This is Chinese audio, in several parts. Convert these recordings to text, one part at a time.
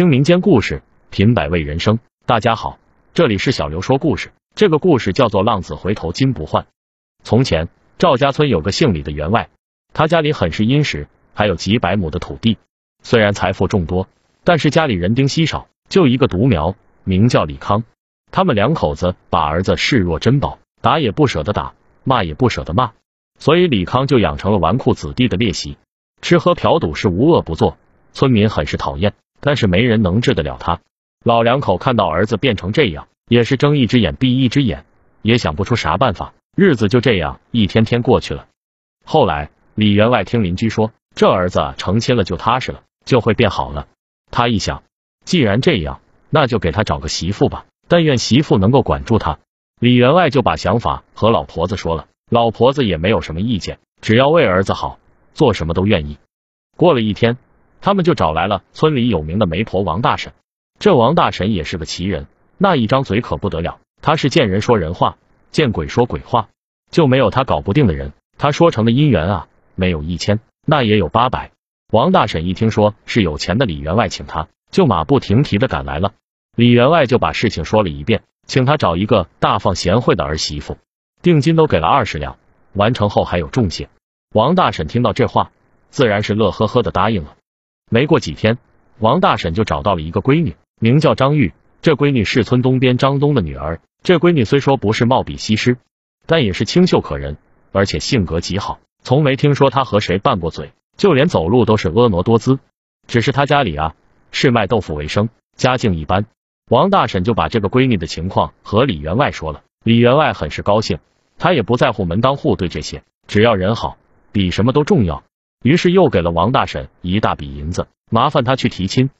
听民间故事，品百味人生。大家好，这里是小刘说故事。这个故事叫做《浪子回头金不换》。从前，赵家村有个姓李的员外，他家里很是殷实，还有几百亩的土地。虽然财富众多，但是家里人丁稀少，就一个独苗，名叫李康。他们两口子把儿子视若珍宝，打也不舍得打，骂也不舍得骂，所以李康就养成了纨绔子弟的劣习，吃喝嫖赌是无恶不作。村民很是讨厌，但是没人能治得了他。老两口看到儿子变成这样，也是睁一只眼闭一只眼，也想不出啥办法。日子就这样一天天过去了。后来李员外听邻居说，这儿子成亲了就踏实了，就会变好了。他一想，既然这样，那就给他找个媳妇吧，但愿媳妇能够管住他。李员外就把想法和老婆子说了，老婆子也没有什么意见，只要为儿子好，做什么都愿意。过了一天。他们就找来了村里有名的媒婆王大婶。这王大婶也是个奇人，那一张嘴可不得了。他是见人说人话，见鬼说鬼话，就没有他搞不定的人。他说成的姻缘啊，没有一千，那也有八百。王大婶一听说是有钱的李员外请他，就马不停蹄的赶来了。李员外就把事情说了一遍，请他找一个大方贤惠的儿媳妇，定金都给了二十两，完成后还有重谢。王大婶听到这话，自然是乐呵呵的答应了。没过几天，王大婶就找到了一个闺女，名叫张玉。这闺女是村东边张东的女儿。这闺女虽说不是貌比西施，但也是清秀可人，而且性格极好。从没听说她和谁拌过嘴，就连走路都是婀娜多姿。只是她家里啊，是卖豆腐为生，家境一般。王大婶就把这个闺女的情况和李员外说了。李员外很是高兴，他也不在乎门当户对这些，只要人好，比什么都重要。于是又给了王大婶一大笔银子，麻烦他去提亲。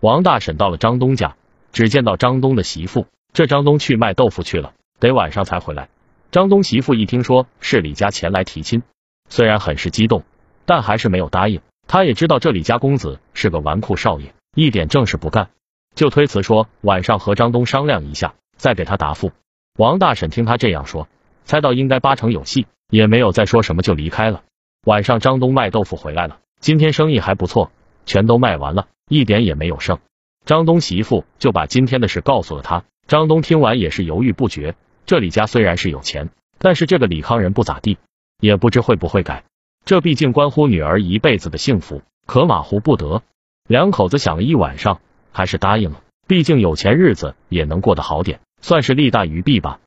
王大婶到了张东家，只见到张东的媳妇。这张东去卖豆腐去了，得晚上才回来。张东媳妇一听说是李家前来提亲，虽然很是激动，但还是没有答应。他也知道这李家公子是个纨绔少爷，一点正事不干，就推辞说晚上和张东商量一下，再给他答复。王大婶听他这样说，猜到应该八成有戏，也没有再说什么，就离开了。晚上，张东卖豆腐回来了。今天生意还不错，全都卖完了，一点也没有剩。张东媳妇就把今天的事告诉了他。张东听完也是犹豫不决。这李家虽然是有钱，但是这个李康人不咋地，也不知会不会改。这毕竟关乎女儿一辈子的幸福，可马虎不得。两口子想了一晚上，还是答应了。毕竟有钱，日子也能过得好点，算是利大于弊吧。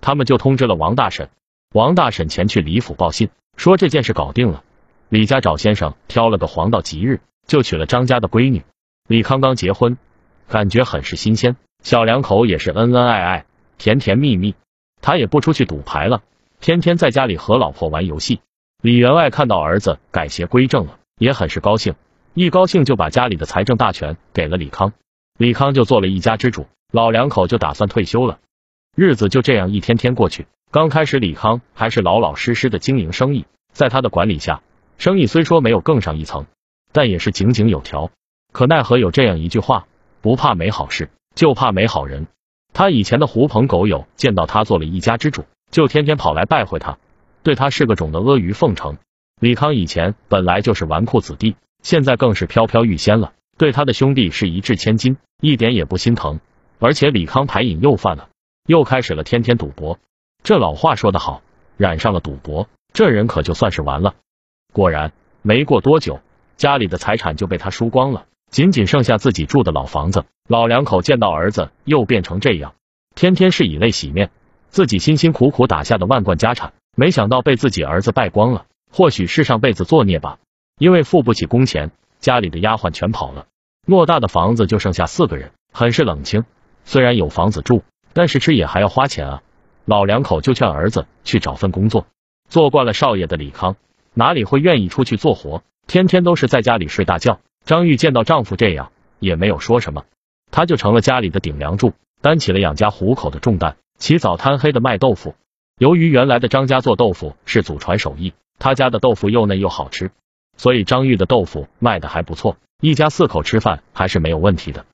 他们就通知了王大婶，王大婶前去李府报信。说这件事搞定了，李家找先生挑了个黄道吉日，就娶了张家的闺女。李康刚结婚，感觉很是新鲜，小两口也是恩恩爱爱，甜甜蜜蜜。他也不出去赌牌了，天天在家里和老婆玩游戏。李员外看到儿子改邪归正了，也很是高兴，一高兴就把家里的财政大权给了李康，李康就做了一家之主，老两口就打算退休了。日子就这样一天天过去。刚开始，李康还是老老实实的经营生意，在他的管理下，生意虽说没有更上一层，但也是井井有条。可奈何有这样一句话：不怕没好事，就怕没好人。他以前的狐朋狗友见到他做了一家之主，就天天跑来拜会他，对他是个种的阿谀奉承。李康以前本来就是纨绔子弟，现在更是飘飘欲仙了，对他的兄弟是一掷千金，一点也不心疼。而且李康牌瘾又犯了，又开始了天天赌博。这老话说得好，染上了赌博，这人可就算是完了。果然，没过多久，家里的财产就被他输光了，仅仅剩下自己住的老房子。老两口见到儿子又变成这样，天天是以泪洗面，自己辛辛苦苦打下的万贯家产，没想到被自己儿子败光了。或许是上辈子作孽吧，因为付不起工钱，家里的丫鬟全跑了，偌大的房子就剩下四个人，很是冷清。虽然有房子住，但是吃也还要花钱啊。老两口就劝儿子去找份工作，做惯了少爷的李康哪里会愿意出去做活，天天都是在家里睡大觉。张玉见到丈夫这样，也没有说什么，她就成了家里的顶梁柱，担起了养家糊口的重担，起早贪黑的卖豆腐。由于原来的张家做豆腐是祖传手艺，他家的豆腐又嫩又好吃，所以张玉的豆腐卖的还不错，一家四口吃饭还是没有问题的。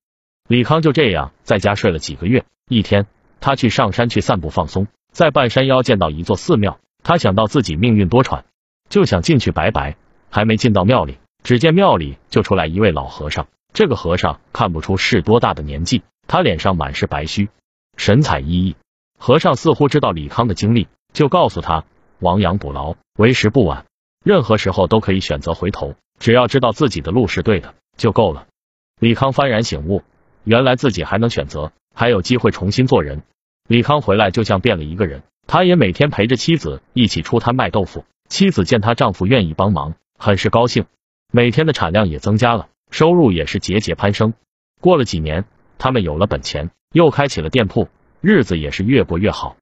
李康就这样在家睡了几个月，一天。他去上山去散步放松，在半山腰见到一座寺庙，他想到自己命运多舛，就想进去拜拜。还没进到庙里，只见庙里就出来一位老和尚，这个和尚看不出是多大的年纪，他脸上满是白须，神采奕奕。和尚似乎知道李康的经历，就告诉他：亡羊补牢，为时不晚。任何时候都可以选择回头，只要知道自己的路是对的就够了。李康幡然醒悟，原来自己还能选择，还有机会重新做人。李康回来就像变了一个人，他也每天陪着妻子一起出摊卖豆腐。妻子见她丈夫愿意帮忙，很是高兴，每天的产量也增加了，收入也是节节攀升。过了几年，他们有了本钱，又开起了店铺，日子也是越过越好。